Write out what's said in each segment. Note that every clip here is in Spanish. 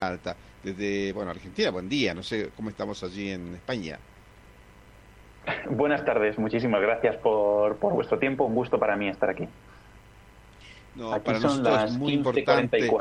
Alta, desde, bueno, Argentina, buen día, no sé cómo estamos allí en España. Buenas tardes, muchísimas gracias por, por vuestro tiempo, un gusto para mí estar aquí. No, aquí para son nosotros las es muy importante.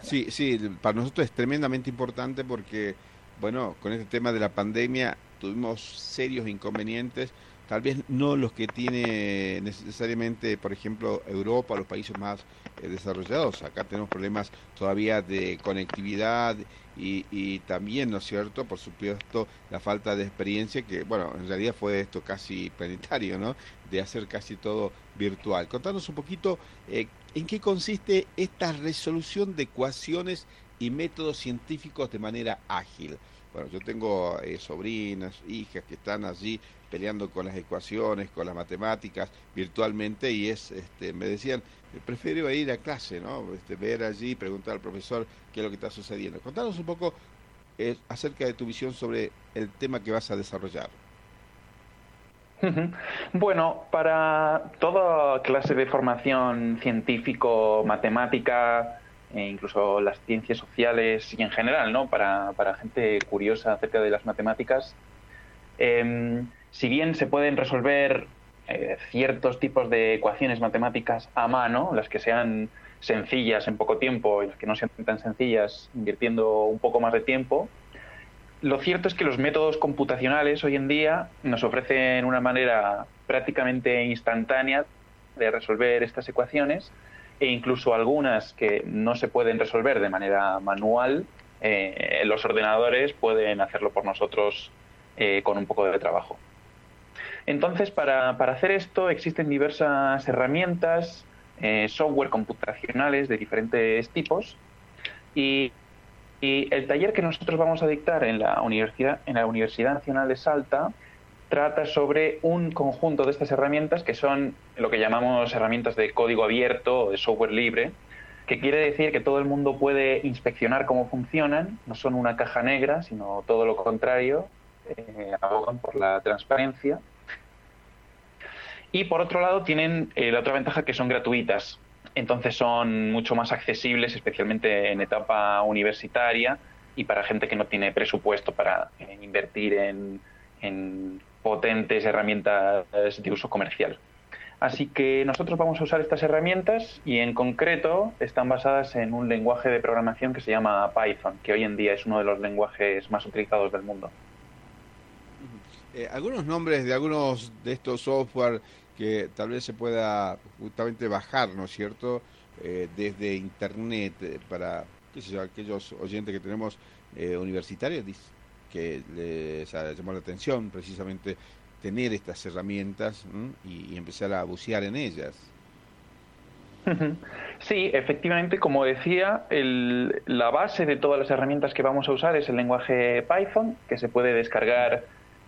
Sí, sí, para nosotros es tremendamente importante porque, bueno, con este tema de la pandemia tuvimos serios inconvenientes tal vez no los que tiene necesariamente, por ejemplo, Europa, los países más desarrollados. Acá tenemos problemas todavía de conectividad y, y, también, ¿no es cierto?, por supuesto, la falta de experiencia, que, bueno, en realidad fue esto casi planetario, ¿no?, de hacer casi todo virtual. Contanos un poquito eh, en qué consiste esta resolución de ecuaciones y métodos científicos de manera ágil. Bueno, yo tengo eh, sobrinas, hijas que están allí peleando con las ecuaciones, con las matemáticas virtualmente y es, este, me decían, prefiero ir a clase, ¿no? Este, ver allí, preguntar al profesor qué es lo que está sucediendo. Contanos un poco eh, acerca de tu visión sobre el tema que vas a desarrollar. Bueno, para toda clase de formación científico, matemática, e incluso las ciencias sociales y en general, ¿no? Para, para gente curiosa acerca de las matemáticas. Em, si bien se pueden resolver eh, ciertos tipos de ecuaciones matemáticas a mano, las que sean sencillas en poco tiempo y las que no sean tan sencillas invirtiendo un poco más de tiempo, lo cierto es que los métodos computacionales hoy en día nos ofrecen una manera prácticamente instantánea de resolver estas ecuaciones e incluso algunas que no se pueden resolver de manera manual, eh, los ordenadores pueden hacerlo por nosotros eh, con un poco de trabajo. Entonces, para, hacer esto existen diversas herramientas, eh, software computacionales de diferentes tipos y, y, el taller que nosotros vamos a dictar en la Universidad, en la Universidad Nacional de Salta trata sobre un conjunto de estas herramientas que son lo que llamamos herramientas de código abierto o de software libre, que quiere decir que todo el mundo puede inspeccionar cómo funcionan, no son una caja negra, sino todo lo contrario, eh, abogan por la transparencia. Y por otro lado tienen eh, la otra ventaja que son gratuitas, entonces son mucho más accesibles, especialmente en etapa universitaria y para gente que no tiene presupuesto para eh, invertir en, en potentes herramientas de uso comercial. Así que nosotros vamos a usar estas herramientas y en concreto están basadas en un lenguaje de programación que se llama Python, que hoy en día es uno de los lenguajes más utilizados del mundo. Eh, algunos nombres de algunos de estos software que tal vez se pueda justamente bajar, ¿no es cierto?, eh, desde Internet eh, para qué sé yo, aquellos oyentes que tenemos universitarios, que les ha llamado la atención precisamente tener estas herramientas y, empezar a bucear en ellas. Sí, efectivamente, como decía, la base de todas las herramientas que vamos a usar es el lenguaje Python, que se puede descargar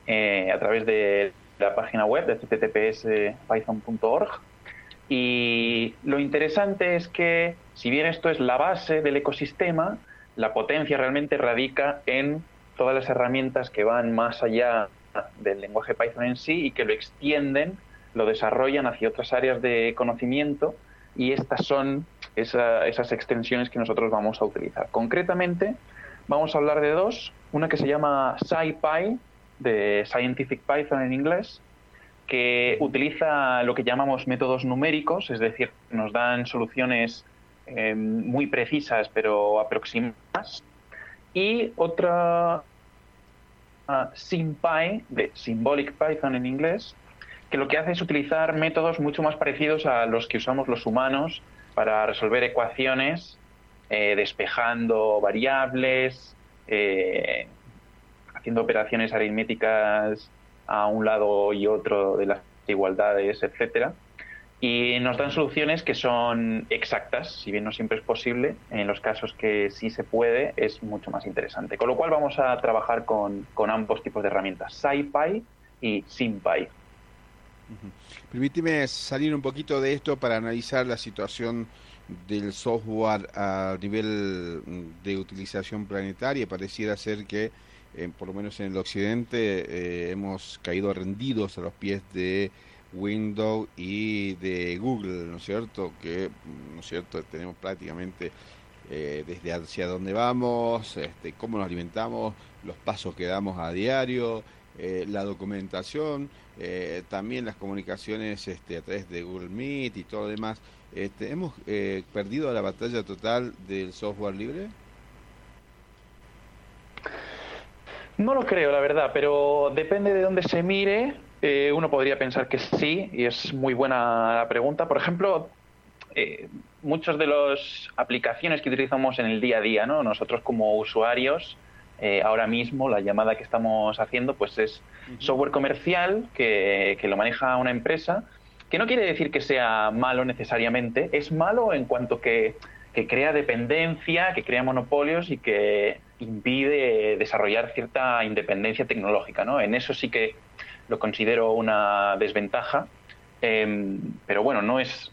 eh, a través de la página web de https://python.org. Y lo interesante es que, si bien esto es la base del ecosistema, la potencia realmente radica en todas las herramientas que van más allá del lenguaje Python en sí y que lo extienden, lo desarrollan hacia otras áreas de conocimiento y estas son esas extensiones que nosotros vamos a utilizar. Concretamente, vamos a hablar de dos, una que se llama SciPy, de Scientific Python en inglés, que utiliza lo que llamamos métodos numéricos, es decir, nos dan soluciones eh, muy precisas pero aproximadas y otra uh, SymPy, de Symbolic Python en inglés, que lo que hace es utilizar métodos mucho más parecidos a los que usamos los humanos para resolver ecuaciones, eh, despejando variables, eh, haciendo operaciones aritméticas a un lado y otro de las igualdades, etcétera y nos dan soluciones que son exactas, si bien no siempre es posible, en los casos que sí se puede es mucho más interesante. Con lo cual vamos a trabajar con, ambos tipos de herramientas, SciPy y SymPy. Permíteme salir un poquito de esto para analizar la situación del software a nivel de utilización planetaria. Pareciera ser que, eh, por lo menos en el occidente, eh, hemos caído rendidos a los pies de Windows y de Google, ¿no es cierto? Que, ¿no es cierto? Tenemos prácticamente eh, desde hacia dónde vamos, este, cómo nos alimentamos, los pasos que damos a diario, eh, la documentación, eh, también las comunicaciones este, a través de Google Meet y todo lo demás. Este, ¿Hemos perdido la batalla total del software libre? No lo creo, la verdad, pero depende de dónde se mire. Uno podría pensar que sí, y es muy buena la pregunta. Por ejemplo, eh, muchas de las aplicaciones que utilizamos en el día a día, ¿no? Nosotros como usuarios, eh, ahora mismo la llamada que estamos haciendo pues es software comercial que, lo maneja una empresa, que no quiere decir que sea malo necesariamente, es malo en cuanto que, que crea dependencia, que crea monopolios y que impide desarrollar cierta independencia tecnológica. ¿no? En eso sí que lo considero una desventaja, em, pero bueno, no es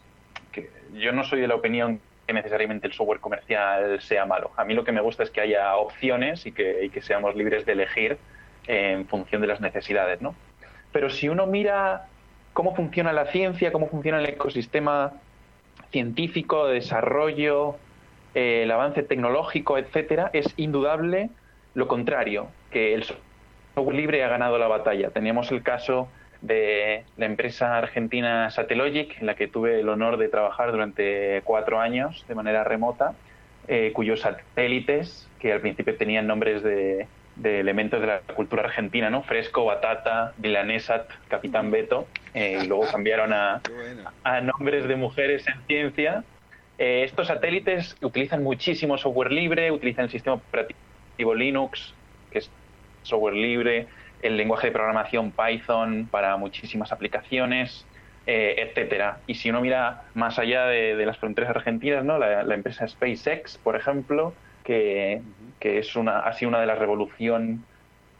yo no soy de la opinión que necesariamente el software comercial sea malo. A mí lo que me gusta es que haya opciones y que, seamos libres de elegir en función de las necesidades, ¿no? Pero si uno mira cómo funciona la ciencia, cómo funciona el ecosistema científico, de desarrollo, eh, el avance tecnológico, etcétera, es indudable lo contrario, que el software libre ha ganado la batalla. Teníamos el caso de la empresa argentina Satellogic, en la que tuve el honor de trabajar durante cuatro años de manera remota, eh, cuyos satélites, que al principio tenían nombres de, elementos de la cultura argentina, ¿no? Fresco, Batata, Vilanesat, Capitán Beto, eh, y luego cambiaron a, a, nombres de mujeres en ciencia. Eh, estos satélites utilizan muchísimo software libre, utilizan el sistema operativo Linux, que es software libre, el lenguaje de programación Python para muchísimas aplicaciones, eh, etcétera. Y si uno mira más allá de, las fronteras argentinas, ¿no? La, empresa SpaceX, por ejemplo, que, es una, ha sido una de las revoluciones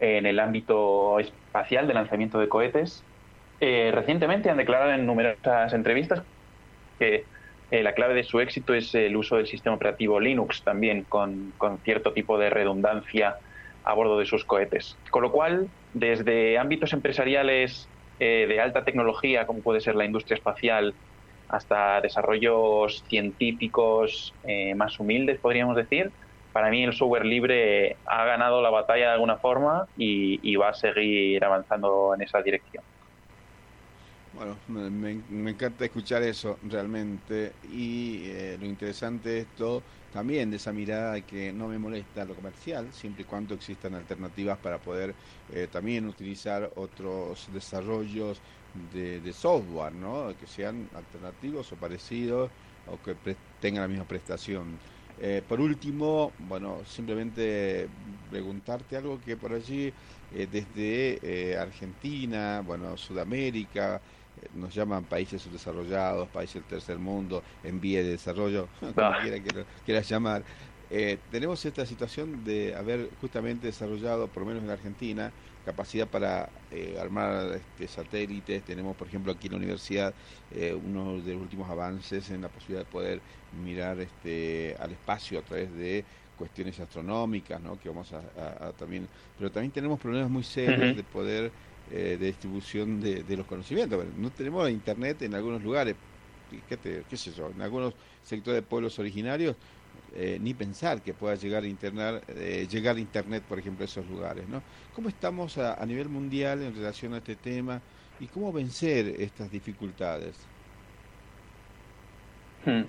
en el ámbito espacial de lanzamiento de cohetes, eh, recientemente han declarado en numerosas entrevistas que eh, la clave de su éxito es el uso del sistema operativo Linux también, con, con cierto tipo de redundancia a bordo de sus cohetes. Con lo cual, desde ámbitos empresariales eh, de alta tecnología, como puede ser la industria espacial, hasta desarrollos científicos eh, más humildes, podríamos decir, para mí el software libre ha ganado la batalla de alguna forma y, va a seguir avanzando en esa dirección. Bueno, me, encanta escuchar eso realmente y eh, lo interesante de esto también de esa mirada de que no me molesta lo comercial, siempre y cuando existan alternativas para poder eh, también utilizar otros desarrollos de, software, ¿no? que sean alternativos o parecidos o que tengan la misma prestación. Eh, por último, bueno, simplemente preguntarte algo que por allí, eh, desde Argentina, bueno, Sudamérica, nos llaman países subdesarrollados, países del tercer mundo, en vía de desarrollo, como ah. quiera que quieras llamar. Eh, tenemos esta situación de haber justamente desarrollado, por lo menos en Argentina, capacidad para eh, armar este, satélites. Tenemos, por ejemplo, aquí en la universidad eh, uno de los últimos avances en la posibilidad de poder mirar este, al espacio a través de cuestiones astronómicas, ¿no? Que vamos a, también, pero también tenemos problemas muy serios de poder eh, de distribución de, los conocimientos. no tenemos internet en algunos lugares, ¿qué, qué sé yo, en algunos sectores de pueblos originarios, eh, ni pensar que pueda llegar a internet, eh, llegar internet, por ejemplo, a esos lugares. ¿no? ¿Cómo estamos a, a nivel mundial en relación a este tema y cómo vencer estas dificultades? Hmm.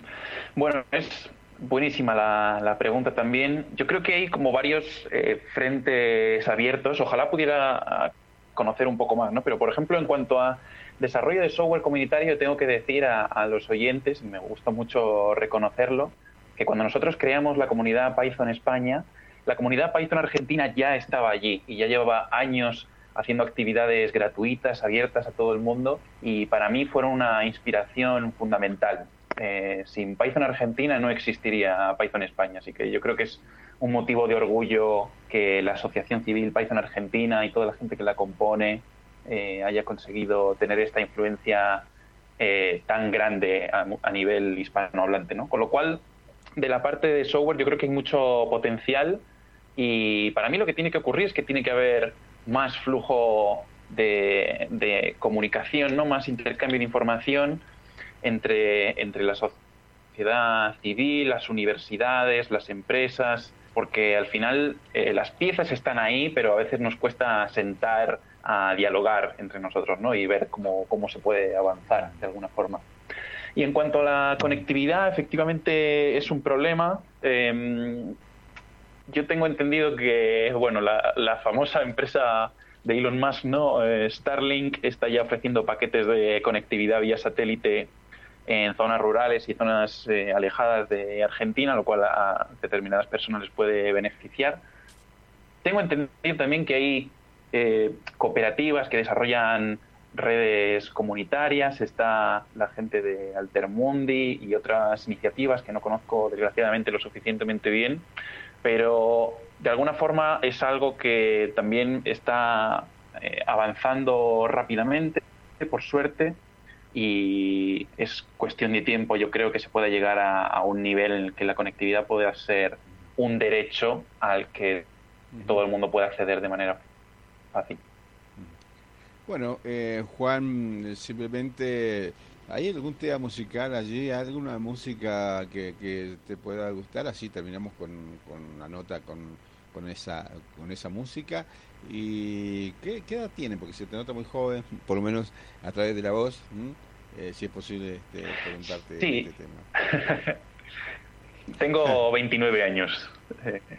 Bueno, es buenísima la, la, pregunta también. Yo creo que hay como varios frentes abiertos. Ojalá pudiera conocer un poco más, ¿no? Pero, por ejemplo, en cuanto a desarrollo de software comunitario, tengo que decir a, los oyentes, y me gusta mucho reconocerlo, que cuando nosotros creamos la comunidad Python España, la comunidad Python Argentina ya estaba allí y ya llevaba años haciendo actividades gratuitas, abiertas a todo el mundo y para mí fueron una inspiración fundamental. Eh, sin Python Argentina no existiría Python España, así que yo creo que es un motivo de orgullo que la Asociación Civil Python Argentina y toda la gente que la compone eh, haya conseguido tener esta influencia eh, tan grande a, nivel hispanohablante, ¿no? Con lo cual, de la parte de software yo creo que hay mucho potencial y para mí lo que tiene que ocurrir es que tiene que haber más flujo de, de comunicación, ¿no? Más intercambio de información entre, entre las sociedad civil, las universidades, las empresas, porque al final eh, las piezas están ahí, pero a veces nos cuesta sentar a dialogar entre nosotros ¿no? y ver cómo, cómo se puede avanzar de alguna forma. Y en cuanto a la conectividad, efectivamente es un problema. Em, yo tengo entendido que, bueno, la, famosa empresa de Elon Musk, ¿no? Eh, Starlink, está ya ofreciendo paquetes de conectividad vía satélite en zonas rurales y zonas eh, alejadas de Argentina, lo cual a determinadas personas les puede beneficiar. Tengo entendido también que hay eh, cooperativas que desarrollan redes comunitarias, está la gente de Altermundi y otras iniciativas que no conozco desgraciadamente lo suficientemente bien, pero de alguna forma es algo que también está eh, avanzando rápidamente, por suerte, y es cuestión de tiempo, yo creo que se pueda llegar a, un nivel en el que la conectividad pueda ser un derecho al que todo el mundo pueda acceder de manera fácil. Bueno, eh, Juan, simplemente, ¿hay algún tema musical allí? ¿Alguna música que, te pueda gustar? Así terminamos con, con la nota con, con, esa, con esa música. ¿Y qué, edad tiene? Porque se te nota muy joven, por lo menos a través de la voz, eh, si es posible este, preguntarte sí. este tema. Tengo 29 años.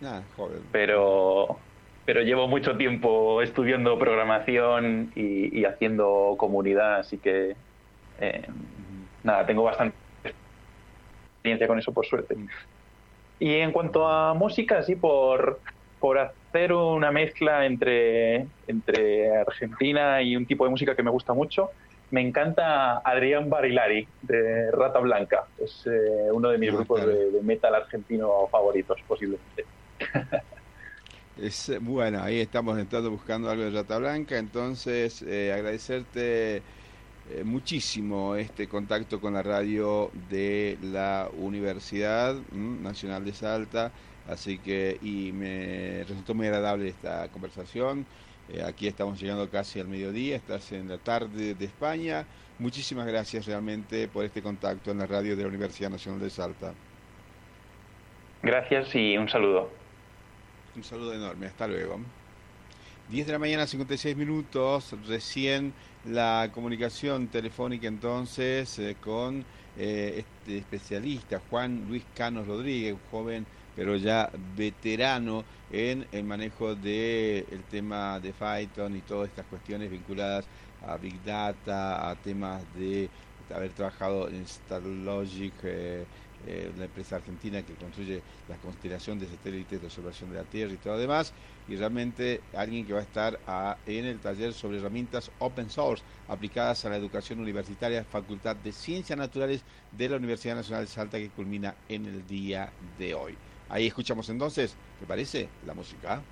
Ah, joven. Pero pero llevo mucho tiempo estudiando programación y, haciendo comunidad, así que eh, nada, tengo bastante experiencia con eso por suerte. Y en cuanto a música, sí, por, por hacer una mezcla entre, entre Argentina y un tipo de música que me gusta mucho, me encanta Adrián Barilari de Rata Blanca. Es eh, uno de mis grupos de, de metal argentino favoritos, posiblemente. Es, bueno, ahí estamos entrando buscando algo de Rata Blanca, entonces eh, agradecerte eh, muchísimo este contacto con la radio de la Universidad Nacional de Salta, así que y me resultó muy agradable esta conversación. Eh, aquí estamos llegando casi al mediodía, estás en la tarde de España. Muchísimas gracias realmente por este contacto en la radio de la Universidad Nacional de Salta. Gracias y un saludo. Un saludo enorme, hasta luego. 10 de la mañana, 56 minutos, recién la comunicación telefónica entonces eh, con eh, este especialista, Juan Luis Canos Rodríguez, un joven pero ya veterano en el manejo del el tema de Python y todas estas cuestiones vinculadas a Big Data, a temas de haber trabajado en StarLogic, eh, eh, la empresa argentina que construye la constelación de satélites de observación de la Tierra y todo lo demás, y realmente alguien que va a estar en el taller sobre herramientas open source aplicadas a la educación universitaria, Facultad de Ciencias Naturales de la Universidad Nacional de Salta, que culmina en el día de hoy. Ahí escuchamos entonces, ¿te parece? La música.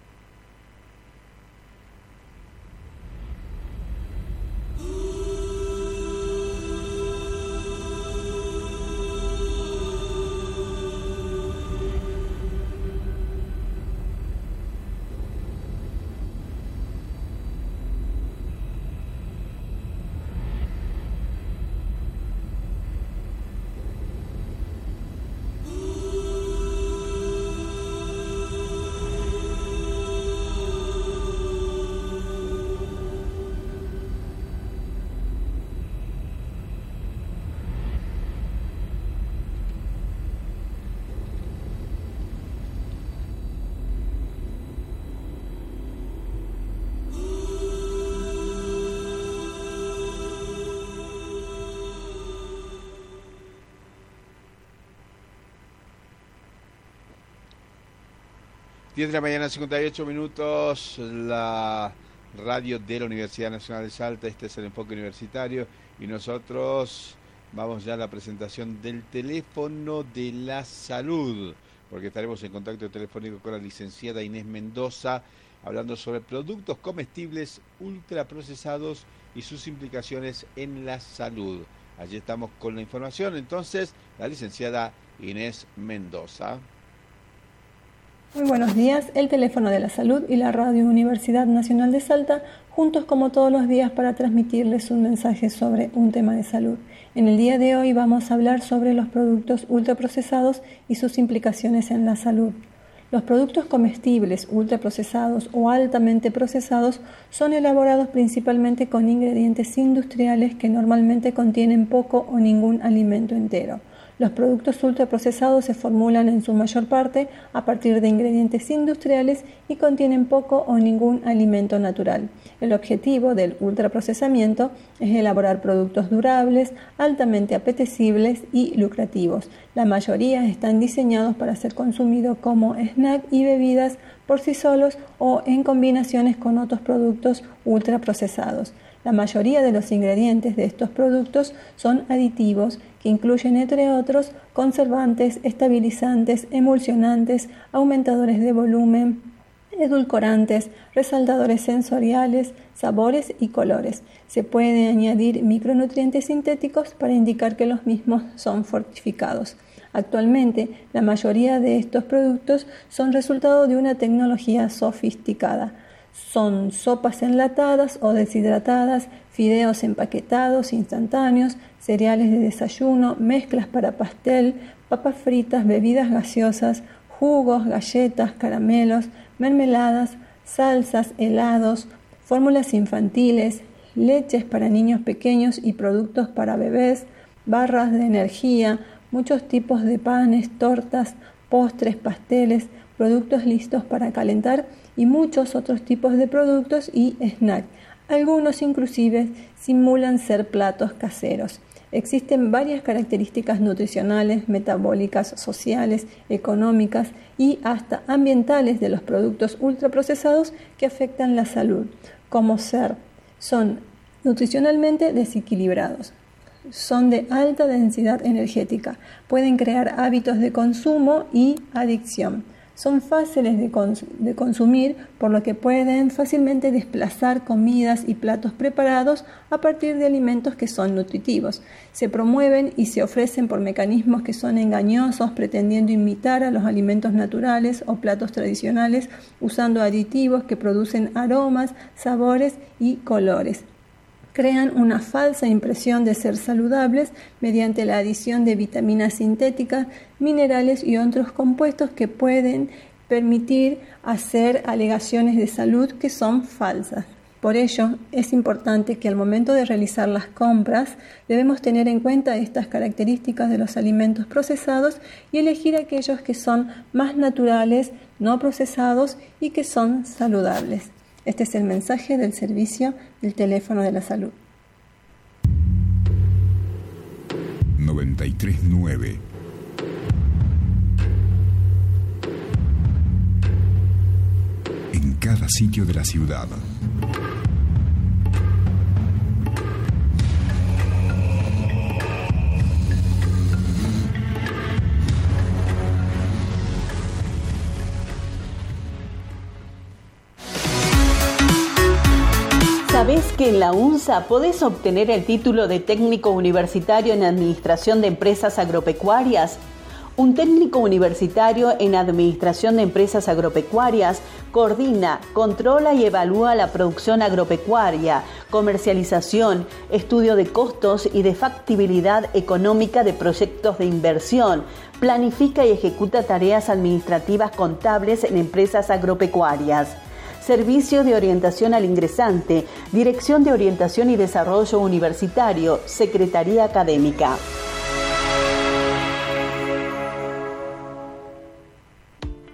10 de la mañana, 58 minutos, la radio de la Universidad Nacional de Salta, este es el enfoque universitario y nosotros vamos ya a la presentación del teléfono de la salud, porque estaremos en contacto telefónico con la licenciada Inés Mendoza hablando sobre productos comestibles ultraprocesados y sus implicaciones en la salud. Allí estamos con la información, entonces, la licenciada Inés Mendoza. Muy buenos días, el teléfono de la salud y la radio Universidad Nacional de Salta, juntos como todos los días para transmitirles un mensaje sobre un tema de salud. En el día de hoy vamos a hablar sobre los productos ultraprocesados y sus implicaciones en la salud. Los productos comestibles, ultraprocesados o altamente procesados son elaborados principalmente con ingredientes industriales que normalmente contienen poco o ningún alimento entero. Los productos ultraprocesados se formulan en su mayor parte a partir de ingredientes industriales y contienen poco o ningún alimento natural. El objetivo del ultraprocesamiento es elaborar productos durables, altamente apetecibles y lucrativos. La mayoría están diseñados para ser consumidos como snack y bebidas por sí solos o en combinaciones con otros productos ultraprocesados. La mayoría de los ingredientes de estos productos son aditivos que incluyen, entre otros, conservantes, estabilizantes, emulsionantes, aumentadores de volumen, edulcorantes, resaltadores sensoriales, sabores y colores. Se pueden añadir micronutrientes sintéticos para indicar que los mismos son fortificados. Actualmente, la mayoría de estos productos son resultado de una tecnología sofisticada. Son sopas enlatadas o deshidratadas, fideos empaquetados instantáneos, cereales de desayuno, mezclas para pastel, papas fritas, bebidas gaseosas, jugos, galletas, caramelos, mermeladas, salsas, helados, fórmulas infantiles, leches para niños pequeños y productos para bebés, barras de energía, muchos tipos de panes, tortas, postres, pasteles, productos listos para calentar y muchos otros tipos de productos y snacks. Algunos inclusive simulan ser platos caseros. Existen varias características nutricionales, metabólicas, sociales, económicas y hasta ambientales de los productos ultraprocesados que afectan la salud, como ser, son nutricionalmente desequilibrados, son de alta densidad energética, pueden crear hábitos de consumo y adicción son fáciles de, consumir, por lo que pueden fácilmente desplazar comidas y platos preparados a partir de alimentos que son nutritivos. Se promueven y se ofrecen por mecanismos que son engañosos, pretendiendo imitar a los alimentos naturales o platos tradicionales, usando aditivos que producen aromas, sabores y colores crean una falsa impresión de ser saludables mediante la adición de vitaminas sintéticas, minerales y otros compuestos que pueden permitir hacer alegaciones de salud que son falsas. Por ello, es importante que al momento de realizar las compras debemos tener en cuenta estas características de los alimentos procesados y elegir aquellos que son más naturales, no procesados y que son saludables. Este es el mensaje del servicio del teléfono de la salud. 939 En cada sitio de la ciudad. Que en la UNSA podés obtener el título de técnico universitario en Administración de Empresas Agropecuarias? Un técnico universitario en Administración de Empresas Agropecuarias coordina, controla y evalúa la producción agropecuaria, comercialización, estudio de costos y de factibilidad económica de proyectos de inversión, planifica y ejecuta tareas administrativas contables en empresas agropecuarias. Servicio de Orientación al Ingresante, Dirección de Orientación y Desarrollo Universitario, Secretaría Académica.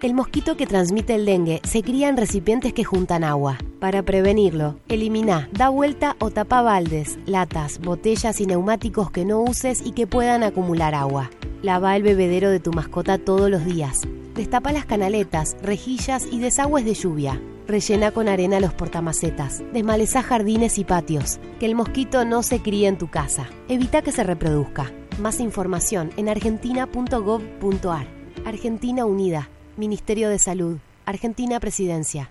El mosquito que transmite el dengue se cría en recipientes que juntan agua. Para prevenirlo, elimina, da vuelta o tapa baldes, latas, botellas y neumáticos que no uses y que puedan acumular agua. Lava el bebedero de tu mascota todos los días. Destapa las canaletas, rejillas y desagües de lluvia. Rellena con arena los portamacetas. Desmaleza jardines y patios. Que el mosquito no se críe en tu casa. Evita que se reproduzca. Más información en argentina.gov.ar. Argentina Unida. Ministerio de Salud. Argentina Presidencia.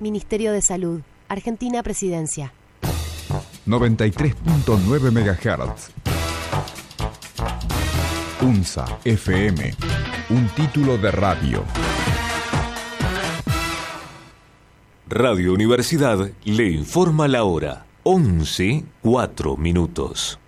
Ministerio de Salud. Argentina Presidencia. 93.9 MHz. UNSA FM. Un título de radio. Radio Universidad le informa la hora. 11, 4 minutos.